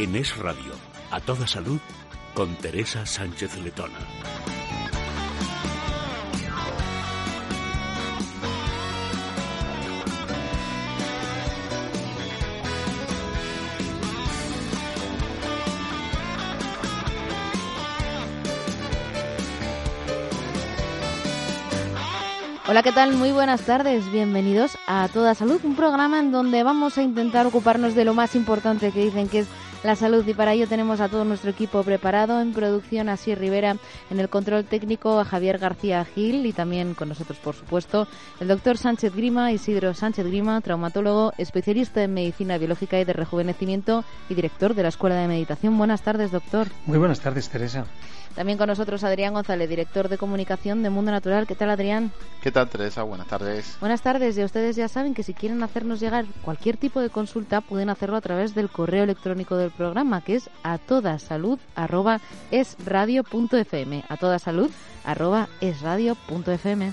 En Es Radio, a toda salud, con Teresa Sánchez Letona. Hola, ¿qué tal? Muy buenas tardes. Bienvenidos a Toda Salud, un programa en donde vamos a intentar ocuparnos de lo más importante que dicen que es la salud y para ello tenemos a todo nuestro equipo preparado en producción, así Rivera, en el control técnico a Javier García Gil y también con nosotros, por supuesto, el doctor Sánchez Grima, Isidro Sánchez Grima, traumatólogo, especialista en medicina biológica y de rejuvenecimiento y director de la Escuela de Meditación. Buenas tardes, doctor. Muy buenas tardes, Teresa. También con nosotros Adrián González, director de comunicación de Mundo Natural. ¿Qué tal, Adrián? ¿Qué tal, Teresa? Buenas tardes. Buenas tardes. Y ustedes ya saben que si quieren hacernos llegar cualquier tipo de consulta, pueden hacerlo a través del correo electrónico del programa, que es a toda salud arroba esradio.fm. A toda salud arroba esradio.fm.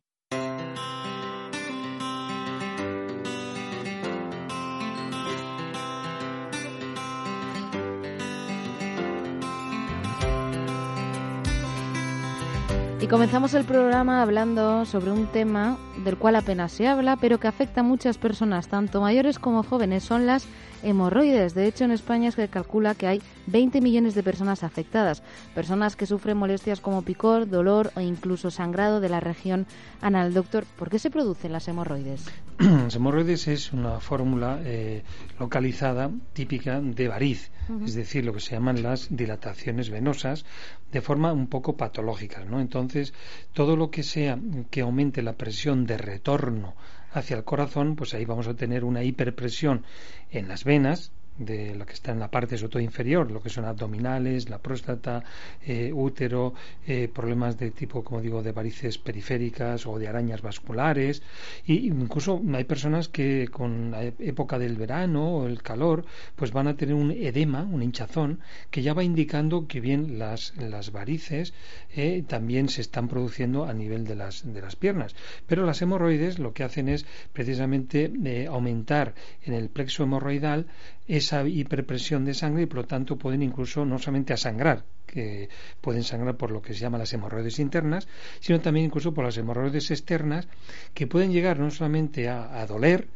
Comenzamos el programa hablando sobre un tema del cual apenas se habla, pero que afecta a muchas personas, tanto mayores como jóvenes. Son las hemorroides. De hecho, en España se calcula que hay 20 millones de personas afectadas, personas que sufren molestias como picor, dolor o incluso sangrado de la región anal. Doctor, ¿por qué se producen las hemorroides? Las hemorroides es una fórmula eh, localizada típica de variz, es decir, lo que se llaman las dilataciones venosas de forma un poco patológica, ¿no? Entonces, todo lo que sea que aumente la presión de retorno hacia el corazón, pues ahí vamos a tener una hiperpresión en las venas, de lo que está en la parte sobre todo inferior, lo que son abdominales, la próstata, eh, útero, eh, problemas de tipo, como digo, de varices periféricas o de arañas vasculares. Y incluso hay personas que con la época del verano o el calor, pues van a tener un edema, un hinchazón, que ya va indicando que bien las, las varices eh, también se están produciendo a nivel de las, de las piernas. Pero las hemorroides lo que hacen es precisamente aumentar en el plexo hemorroidal esa hiperpresión de sangre y por lo tanto pueden incluso no solamente asangrar, que pueden sangrar por lo que se llama las hemorroides internas, sino también incluso por las hemorroides externas, que pueden llegar no solamente a, doler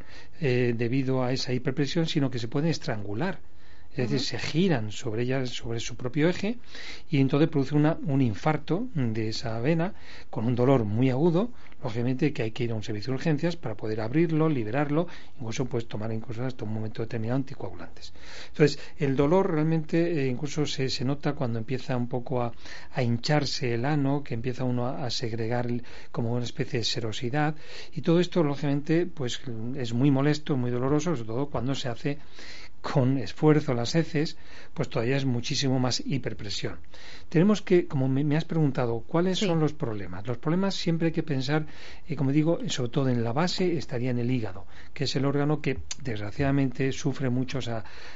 eh, debido a esa hiperpresión, sino que se pueden estrangular. Es decir, se giran sobre ellas, sobre su propio eje, y entonces produce una, un infarto de esa vena con un dolor muy agudo, Obviamente que hay que ir a un servicio de urgencias para poder abrirlo, liberarlo, incluso pues tomar incluso hasta un momento determinado anticoagulantes. Entonces, el dolor realmente eh, incluso se, se, nota cuando empieza un poco a, a, hincharse el ano, que empieza uno a, a, segregar como una especie de serosidad, y todo esto, lógicamente, pues es muy molesto, muy doloroso, sobre todo cuando se hace con esfuerzo las heces, pues todavía es muchísimo más hiperpresión. Tenemos que, como me, has preguntado, ¿cuáles son los problemas? Los problemas siempre hay que pensar, eh, como digo, sobre todo en la base estaría en el hígado, que es el órgano que desgraciadamente sufre muchos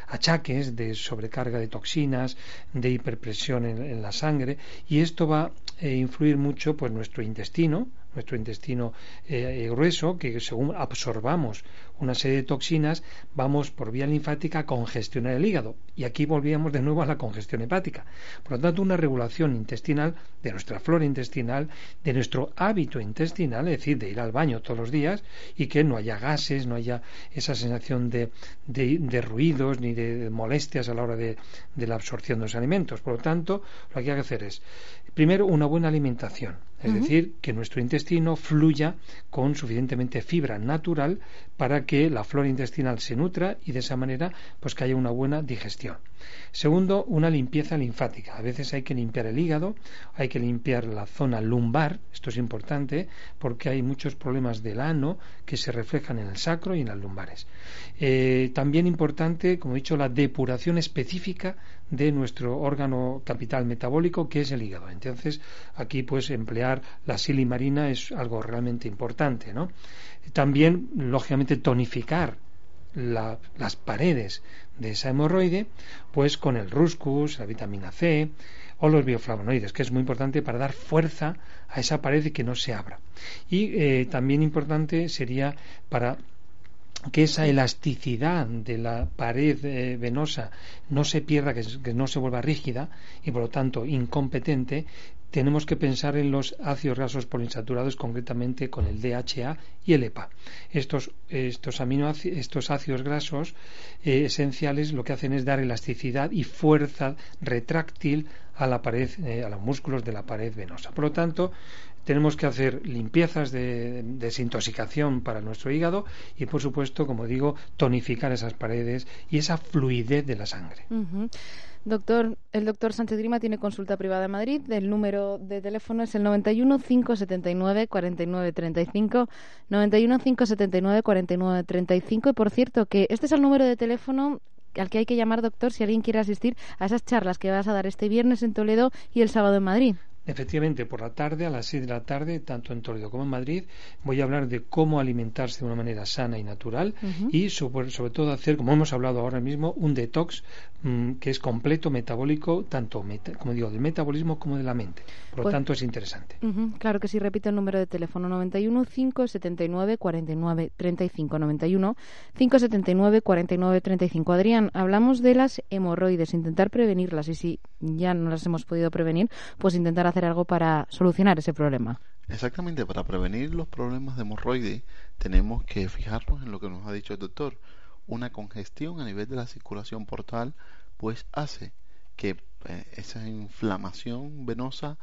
achaques de sobrecarga de toxinas, de hiperpresión en, la sangre, y esto va a eh, influir mucho pues nuestro intestino, nuestro intestino eh, grueso, que según absorbamos una serie de toxinas, vamos por vía linfática a congestionar el hígado. Y aquí volvíamos de nuevo a la congestión hepática. Por lo tanto, una regulación intestinal de nuestra flora intestinal, de nuestro hábito intestinal, es decir, de ir al baño todos los días y que no haya gases, no haya esa sensación de, de, ruidos ni de molestias a la hora de, de la absorción de los alimentos. Por lo tanto, lo que hay que hacer es, primero, una buena alimentación Es decir, que nuestro intestino fluya con suficientemente fibra natural para que la flora intestinal se nutra y de esa manera pues que haya una buena digestión. Segundo, una limpieza linfática. A veces hay que limpiar el hígado, hay que limpiar la zona lumbar, esto es importante porque hay muchos problemas del ano que se reflejan en el sacro y en las lumbares. Eh, también importante, como he dicho, la depuración específica de nuestro órgano capital metabólico que es el hígado. Entonces, aquí pues emplear la silimarina es algo realmente importante, ¿no? También, lógicamente, tonificar las paredes de esa hemorroide, pues con el ruscus, la vitamina C o los bioflavonoides, que es muy importante para dar fuerza a esa pared y que no se abra. Y eh, también importante sería para que esa elasticidad de la pared eh, venosa no se pierda, que, no se vuelva rígida y por lo tanto incompetente, tenemos que pensar en los ácidos grasos poliinsaturados, concretamente con el DHA y el EPA. Estos, estos, estos ácidos grasos eh, esenciales lo que hacen es dar elasticidad y fuerza retráctil a la pared, eh, a los músculos de la pared venosa. Por lo tanto, tenemos que hacer limpiezas de desintoxicación para nuestro hígado y, por supuesto, como digo, tonificar esas paredes y esa fluidez de la sangre. Doctor, el doctor Sánchez Grima tiene consulta privada en Madrid. El número de teléfono es el 91 579 49 35. 91 579 49 35. Y por cierto, que este es el número de teléfono al que hay que llamar, doctor, si alguien quiere asistir a esas charlas que vas a dar este viernes en Toledo y el sábado en Madrid. Efectivamente, por la tarde, a las 6 de la tarde, tanto en Toledo como en Madrid, voy a hablar de cómo alimentarse de una manera sana y natural y sobre, todo hacer, como hemos hablado ahora mismo, un detox mm, que es completo, metabólico, tanto, como digo, del metabolismo como de la mente. Por lo pues tanto, es interesante. claro que sí, repito el número de teléfono 91 579 49 35 91 579 49 35. Adrián, hablamos de las hemorroides, intentar prevenirlas y si ya no las hemos podido prevenir, pues intentar hacer algo para solucionar ese problema. Exactamente, para prevenir los problemas de hemorroides tenemos que fijarnos en lo que nos ha dicho el doctor. Una congestión a nivel de la circulación portal pues hace que eh, esa inflamación venosa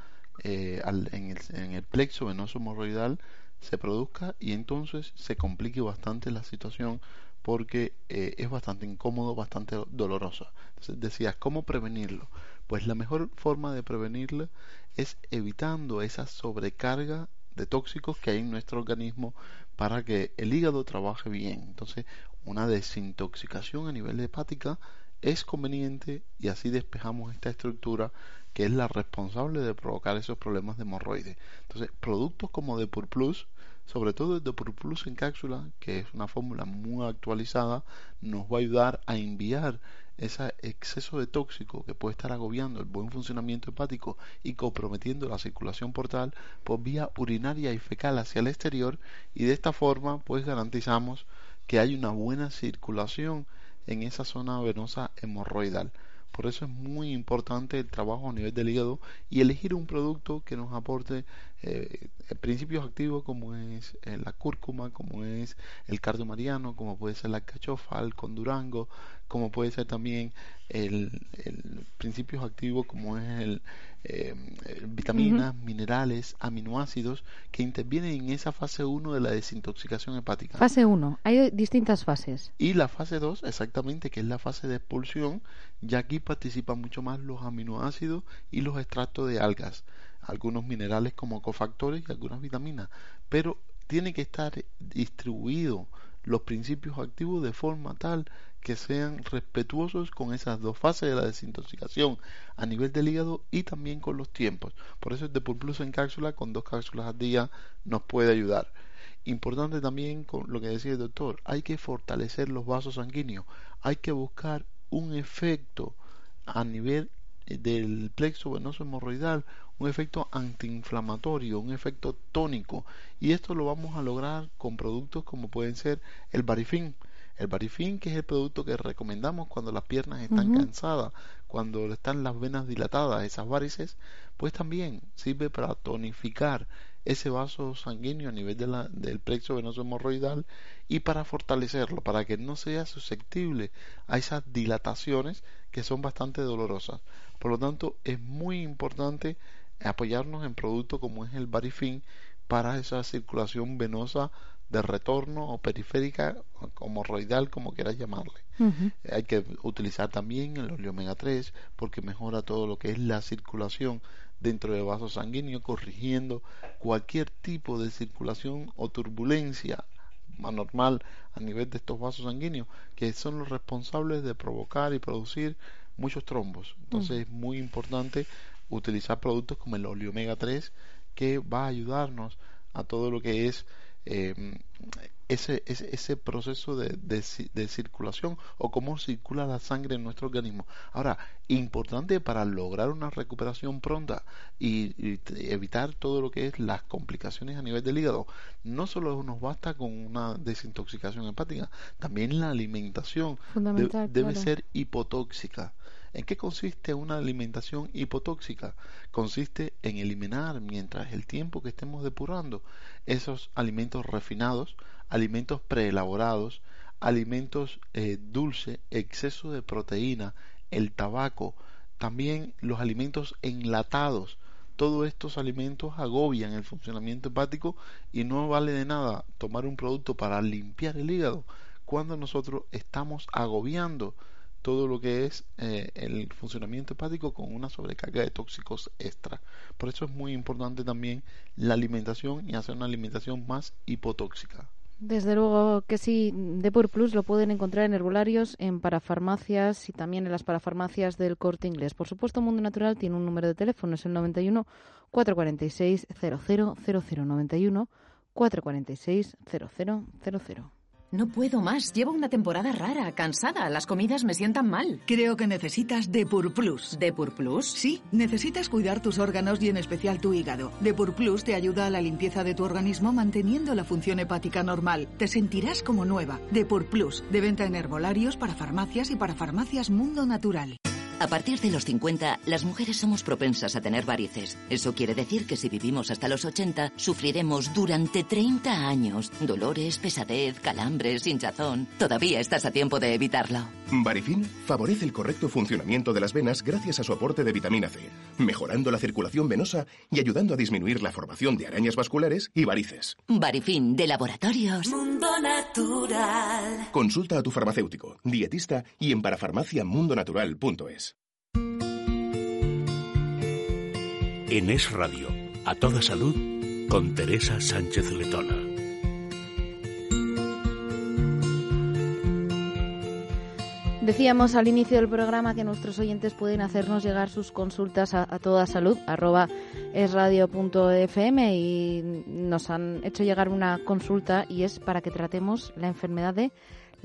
eh, en, el, plexo venoso hemorroidal se produzca y entonces se complique bastante la situación porque eh, es bastante incómodo, bastante doloroso. Entonces decías, ¿cómo prevenirlo? Pues la mejor forma de prevenirlo es evitando esa sobrecarga de tóxicos que hay en nuestro organismo para que el hígado trabaje bien. Entonces, una desintoxicación a nivel hepática es conveniente y así despejamos esta estructura que es la responsable de provocar esos problemas de hemorroides. Entonces, productos como Depur Plus, sobre todo el Depur Plus en cápsula, que es una fórmula muy actualizada, nos va a ayudar a enviar ese exceso de tóxico que puede estar agobiando el buen funcionamiento hepático y comprometiendo la circulación portal por vía urinaria y fecal hacia el exterior y de esta forma pues garantizamos que hay una buena circulación en esa zona venosa hemorroidal. Por eso es muy importante el trabajo a nivel del hígado y elegir un producto que nos aporte eh, principios activos como es eh, la cúrcuma, como es el cardio mariano, como puede ser la cachofa, el condurango, como puede ser también el, el principios activos como es el, eh, vitaminas, minerales, aminoácidos que intervienen en esa fase 1 de la desintoxicación hepática. Fase 1, hay distintas fases. Y la fase 2, exactamente, que es la fase de expulsión, ya aquí participan mucho más los aminoácidos y los extractos de algas, algunos minerales como cofactores y algunas vitaminas, pero tiene que estar distribuido los principios activos de forma tal que sean respetuosos con esas dos fases de la desintoxicación a nivel del hígado y también con los tiempos. Por eso el Depur Plus en cápsula con dos cápsulas al día nos puede ayudar. Importante también con lo que decía el doctor, hay que fortalecer los vasos sanguíneos, hay que buscar un efecto a nivel del plexo venoso hemorroidal, un efecto antiinflamatorio, un efecto tónico. Y esto lo vamos a lograr con productos como pueden ser el barifin, el barifin, que es el producto que recomendamos cuando las piernas están cansadas, cuando están las venas dilatadas, esas varices, pues también sirve para tonificar ese vaso sanguíneo a nivel de la, del plexo venoso hemorroidal y para fortalecerlo, para que no sea susceptible a esas dilataciones que son bastante dolorosas. Por lo tanto, es muy importante apoyarnos en productos como es el Barifin para esa circulación venosa de retorno o periférica o hemorroidal, como quieras llamarle. Hay que utilizar también el óleo omega 3 porque mejora todo lo que es la circulación dentro del vaso sanguíneo, corrigiendo cualquier tipo de circulación o turbulencia anormal a nivel de estos vasos sanguíneos, que son los responsables de provocar y producir muchos trombos. Entonces es muy importante utilizar productos como el óleo omega 3 que va a ayudarnos a todo lo que es eh, ese, ese, ese, proceso de, de, circulación o cómo circula la sangre en nuestro organismo. Ahora, importante para lograr una recuperación pronta y, evitar todo lo que es las complicaciones a nivel del hígado, no solo nos basta con una desintoxicación hepática, también la alimentación debe ser hipotóxica. ¿En qué consiste una alimentación hipotóxica? Consiste en eliminar, mientras el tiempo que estemos depurando, esos alimentos refinados, alimentos preelaborados, alimentos eh, dulces, exceso de proteína, el tabaco, también los alimentos enlatados. Todos estos alimentos agobian el funcionamiento hepático y no vale de nada tomar un producto para limpiar el hígado cuando nosotros estamos agobiando todo lo que es eh, el funcionamiento hepático con una sobrecarga de tóxicos extra. Por eso es muy importante también la alimentación y hacer una alimentación más hipotóxica. Desde luego que sí, Depur Plus lo pueden encontrar en herbolarios, en parafarmacias y también en las parafarmacias del corte inglés. Por supuesto, Mundo Natural tiene un número de teléfono, es el 91 446 0000 91 446 0000. No puedo más. Llevo una temporada rara, cansada. Las comidas me sientan mal. Creo que necesitas Depur Plus. ¿Depur Plus? Sí, necesitas cuidar tus órganos y en especial tu hígado. Depur Plus te ayuda a la limpieza de tu organismo manteniendo la función hepática normal. Te sentirás como nueva. Depur Plus, de venta en herbolarios, para farmacias y para farmacias Mundo Natural. A partir de los 50, las mujeres somos propensas a tener varices. Eso quiere decir que si vivimos hasta los 80, sufriremos durante 30 años dolores, pesadez, calambres, hinchazón. Todavía estás a tiempo de evitarlo. Varifin favorece el correcto funcionamiento de las venas gracias a su aporte de vitamina C, mejorando la circulación venosa y ayudando a disminuir la formación de arañas vasculares y varices. Varifin de Laboratorios Mundo Natural. Consulta a tu farmacéutico, dietista y en parafarmaciamundonatural.es. En Es Radio, a toda salud, con Teresa Sánchez Letona. Decíamos al inicio del programa que nuestros oyentes pueden hacernos llegar sus consultas a, toda salud, arroba esradio.fm y nos han hecho llegar una consulta y es para que tratemos la enfermedad de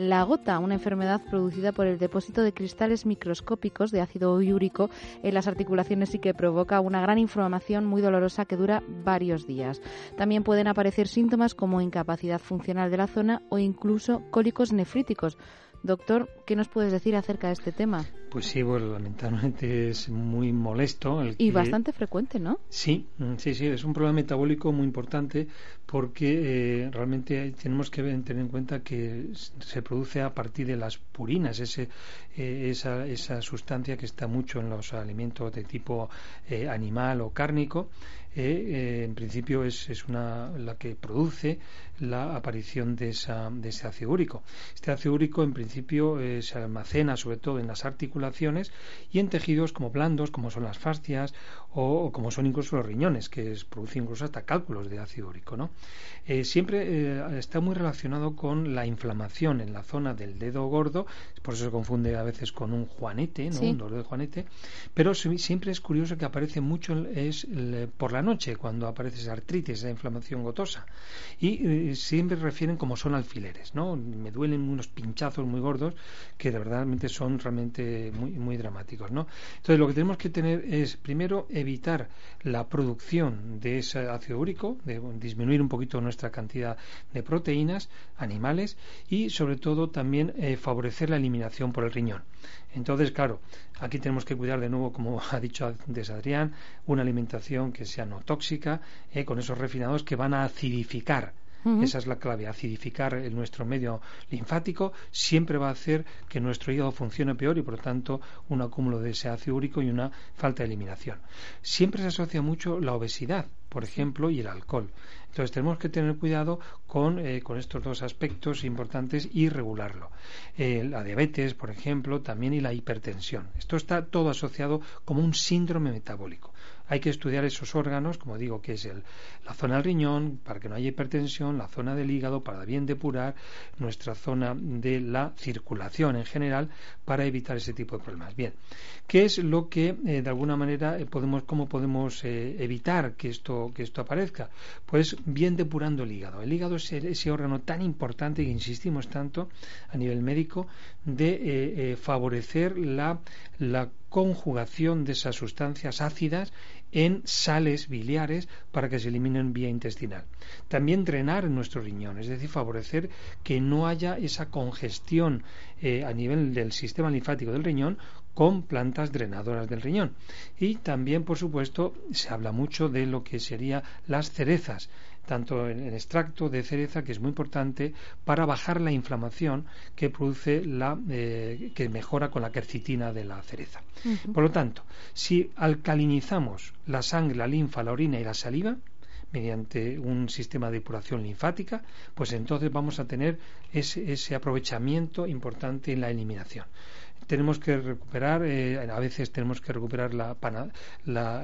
la gota, una enfermedad producida por el depósito de cristales microscópicos de ácido úrico en las articulaciones y que provoca una gran inflamación muy dolorosa que dura varios días. También pueden aparecer síntomas como incapacidad funcional de la zona o incluso cólicos nefríticos. Doctor, ¿qué nos puedes decir acerca de este tema? Pues sí, bueno, lamentablemente es muy molesto. y bastante frecuente, ¿no? Sí, mm, sí, sí, es un problema metabólico muy importante porque eh, realmente tenemos que tener en cuenta que se produce a partir de las purinas, ese, eh, esa, esa sustancia que está mucho en los alimentos de tipo eh, animal o cárnico eh, en principio es, es, una, la que produce la aparición de, esa, de ese ácido úrico. Este ácido úrico en principio eh, se almacena sobre todo en las articulaciones y en tejidos como blandos, como son las fascias o, como son incluso los riñones, que es, producen incluso hasta cálculos de ácido úrico. ¿no? Eh, siempre está muy relacionado con la inflamación en la zona del dedo gordo, por eso se confunde a veces con un juanete, ¿no? un dolor de juanete, pero siempre es curioso que aparece mucho es por la noche cuando aparece esa artritis, esa inflamación gotosa. Y eh, siempre refieren como son alfileres, ¿no? Me duelen unos pinchazos muy gordos que de verdad son realmente muy, muy dramáticos, ¿no? Entonces lo que tenemos que tener es primero evitar la producción de ese ácido úrico, de disminuir un poquito nuestra cantidad de proteínas animales y sobre todo también eh, favorecer la eliminación por el riñón. Entonces, claro, aquí tenemos que cuidar de nuevo, como ha dicho antes Adrián, una alimentación que sea no tóxica, eh, con esos refinados que van a acidificar Esa es la clave. Acidificar nuestro medio linfático siempre va a hacer que nuestro hígado funcione peor y por lo tanto un acúmulo de ese ácido úrico y una falta de eliminación. Siempre se asocia mucho la obesidad, por ejemplo, y el alcohol. Entonces tenemos que tener cuidado con, eh, estos dos aspectos importantes y regularlo. Eh, la diabetes, por ejemplo, también y la hipertensión. Esto está todo asociado como un síndrome metabólico hay que estudiar esos órganos, como digo, que es el, la zona del riñón, para que no haya hipertensión, la zona del hígado, para bien depurar, nuestra zona de la circulación en general, para evitar ese tipo de problemas. Bien, ¿qué es lo que eh, de alguna manera eh, podemos, cómo podemos eh, evitar que esto, que esto aparezca? Pues bien depurando el hígado. El hígado es ese órgano tan importante que insistimos tanto a nivel médico de favorecer la, la conjugación de esas sustancias ácidas en sales biliares para que se eliminen vía intestinal. También drenar nuestro riñón, es decir, favorecer que no haya esa congestión eh, a nivel del sistema linfático del riñón con plantas drenadoras del riñón. Y también, por supuesto, se habla mucho de lo que serían las cerezas tanto en extracto de cereza, que es muy importante para bajar la inflamación que produce la eh, que mejora con la quercitina de la cereza. Por lo tanto, si alcalinizamos la sangre, la linfa, la orina y la saliva, mediante un sistema de depuración linfática, pues entonces vamos a tener ese aprovechamiento importante en la eliminación tenemos que recuperar, eh, a veces tenemos que recuperar la,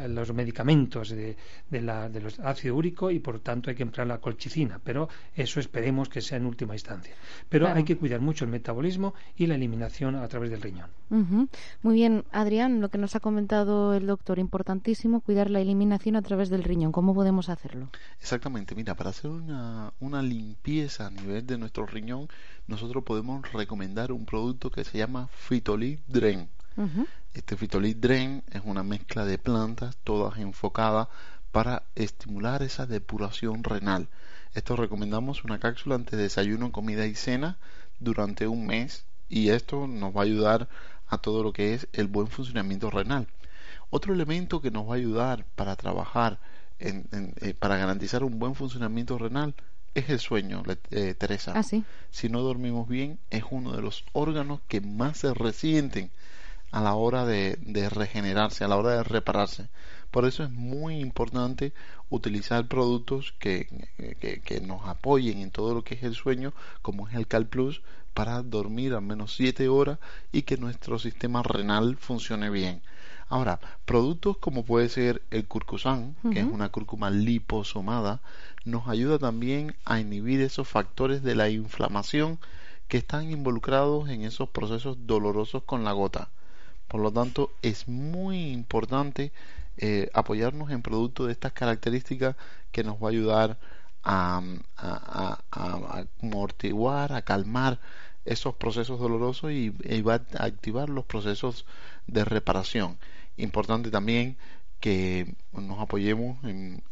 los medicamentos de, de, la, de los ácido úrico y por tanto hay que emplear la colchicina, pero eso esperemos que sea en última instancia. Pero hay que cuidar mucho el metabolismo y la eliminación a través del riñón. Muy bien, Adrián, lo que nos ha comentado el doctor, importantísimo cuidar la eliminación a través del riñón. ¿Cómo podemos hacerlo? Exactamente, mira, para hacer una, una limpieza a nivel de nuestro riñón, nosotros podemos recomendar un producto que se llama Fitolit Dren. Este Fitolit Dren es una mezcla de plantas, todas enfocadas para estimular esa depuración renal. Esto recomendamos una cápsula antes de desayuno, comida y cena durante un mes y esto nos va a ayudar a todo lo que es el buen funcionamiento renal. Otro elemento que nos va a ayudar para trabajar en, eh, para garantizar un buen funcionamiento renal es el sueño, eh, Teresa. Ah, si no dormimos bien, es uno de los órganos que más se resienten a la hora de, regenerarse, a la hora de repararse. Por eso es muy importante utilizar productos que, que, nos apoyen en todo lo que es el sueño, como es el Cal Plus, para dormir al menos 7 horas y que nuestro sistema renal funcione bien. Ahora, productos como puede ser el curcusan, que es una cúrcuma liposomada, nos ayuda también a inhibir esos factores de la inflamación que están involucrados en esos procesos dolorosos con la gota. Por lo tanto, es muy importante eh, apoyarnos en productos de estas características que nos va a ayudar a, a, a, amortiguar, a calmar esos procesos dolorosos y, y, va a activar los procesos de reparación. Importante también que nos apoyemos en,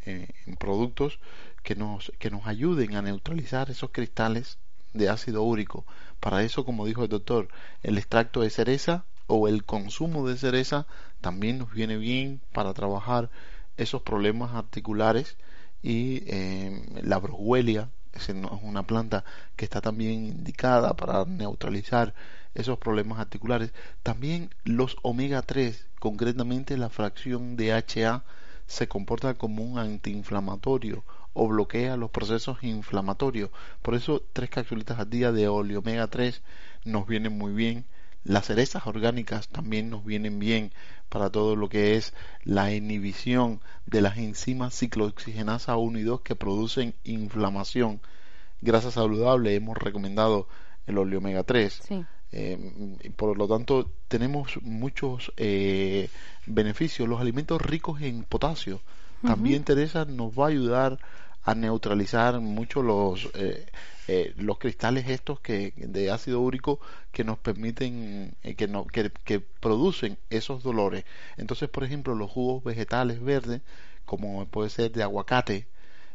productos que nos, que nos ayuden a neutralizar esos cristales de ácido úrico. Para eso, como dijo el doctor, el extracto de cereza o el consumo de cereza también nos viene bien para trabajar esos problemas articulares y eh, la broguelia es una planta que está también indicada para neutralizar esos problemas articulares. También los omega 3, concretamente la fracción de HA, se comporta como un antiinflamatorio o bloquea los procesos inflamatorios. Por eso tres capsulitas al día de óleo omega 3 nos vienen muy bien. Las cerezas orgánicas también nos vienen bien para todo lo que es la inhibición de las enzimas ciclooxigenasa 1 y 2 que producen inflamación. Grasa saludable hemos recomendado el óleo omega 3. Eh, por lo tanto, tenemos muchos eh, beneficios. Los alimentos ricos en potasio también, Teresa, nos va a ayudar a neutralizar mucho los eh, eh, los cristales estos que de ácido úrico que nos permiten eh, que, no, que, que, producen esos dolores entonces por ejemplo los jugos vegetales verdes como puede ser de aguacate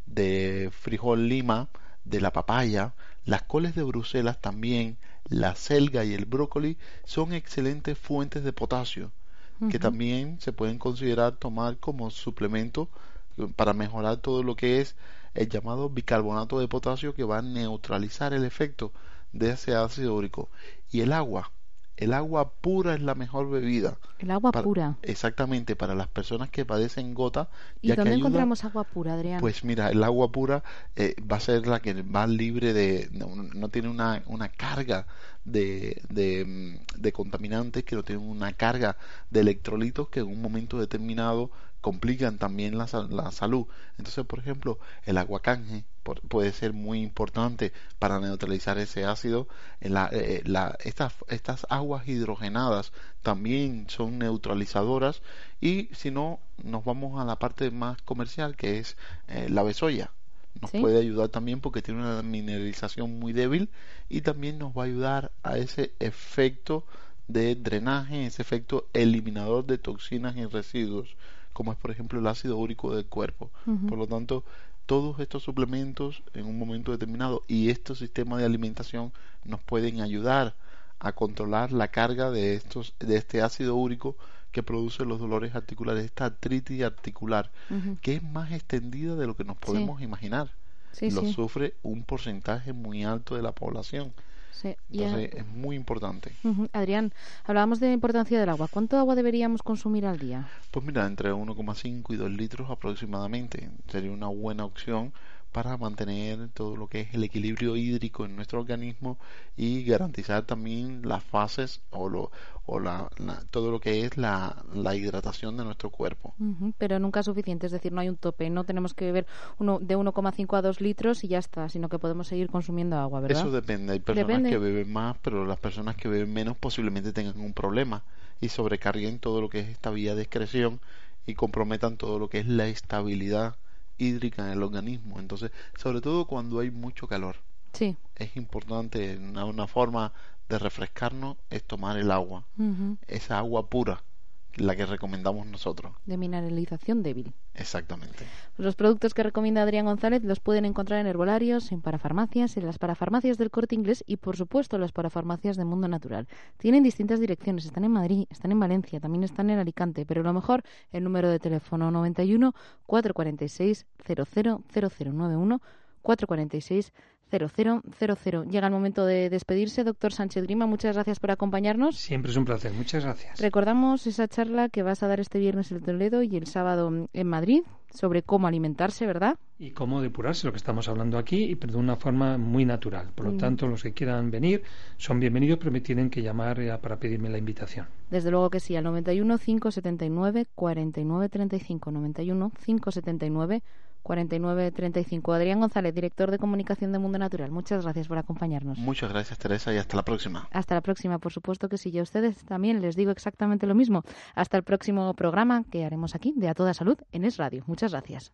de frijol lima de la papaya las coles de Bruselas también la selga y el brócoli son excelentes fuentes de potasio que también se pueden considerar tomar como suplemento para mejorar todo lo que es el llamado bicarbonato de potasio que va a neutralizar el efecto de ese ácido úrico. Y el agua, el agua pura es la mejor bebida. El agua pura. Exactamente, para las personas que padecen gota. ¿Y dónde encontramos agua pura, Adrián? Pues mira, el agua pura eh, va a ser la que va libre de. no, tiene una, una carga de, de, de, contaminantes, que no tiene una carga de electrolitos que en un momento determinado complican también la, la salud. Entonces, por ejemplo, el aguacanje puede ser muy importante para neutralizar ese ácido. La, eh, la, estas, estas aguas hidrogenadas también son neutralizadoras y si no, nos vamos a la parte más comercial que es eh, la besoya. Nos puede ayudar también porque tiene una mineralización muy débil y también nos va a ayudar a ese efecto de drenaje, ese efecto eliminador de toxinas y residuos como es por ejemplo el ácido úrico del cuerpo. Por lo tanto, todos estos suplementos en un momento determinado y estos sistemas de alimentación nos pueden ayudar a controlar la carga de estos de este ácido úrico que produce los dolores articulares, esta artritis articular, que es más extendida de lo que nos podemos imaginar. lo sufre un porcentaje muy alto de la población. Entonces es muy importante. Adrián, hablábamos de la importancia del agua. ¿Cuánto agua deberíamos consumir al día? Pues mira, entre 1,5 y 2 litros aproximadamente. Sería una buena opción para mantener todo lo que es el equilibrio hídrico en nuestro organismo y garantizar también las fases o, lo, o la, todo lo que es la, la hidratación de nuestro cuerpo. pero nunca es suficiente, es decir, no hay un tope, no tenemos que beber uno, de 1,5 a 2 litros y ya está, sino que podemos seguir consumiendo agua, ¿verdad? Eso depende, hay personas que beben más, pero las personas que beben menos posiblemente tengan un problema y sobrecarguen todo lo que es esta vía de excreción y comprometan todo lo que es la estabilidad hídrica en el organismo. Entonces, sobre todo cuando hay mucho calor. Sí. Es importante, una, una forma de refrescarnos es tomar el agua. Esa agua pura la que recomendamos nosotros. De mineralización débil. Exactamente. Los productos que recomienda Adrián González los pueden encontrar en herbolarios, en parafarmacias, en las parafarmacias del corte inglés y, por supuesto, en las parafarmacias de Mundo Natural. Tienen distintas direcciones. Están en Madrid, están en Valencia, también están en Alicante. Pero lo mejor, el número de teléfono 91 446 000091 446 0000. Llega el momento de despedirse. Doctor Sánchez Grima, muchas gracias por acompañarnos. Siempre es un placer. Muchas gracias. Recordamos esa charla que vas a dar este viernes en Toledo y el sábado en Madrid sobre cómo alimentarse, ¿verdad? Y cómo depurarse, lo que estamos hablando aquí, pero de una forma muy natural. Por lo mm. tanto, los que quieran venir son bienvenidos, pero me tienen que llamar para pedirme la invitación. Desde luego que sí, al 91 579 49 35. 91 579 4935. Adrián González, director de comunicación de Mundo Natural. Muchas gracias por acompañarnos. Muchas gracias, Teresa, y hasta la próxima. Hasta la próxima, por supuesto que sí. Y a ustedes también les digo exactamente lo mismo. Hasta el próximo programa que haremos aquí de A Toda Salud en Es Radio. Muchas gracias.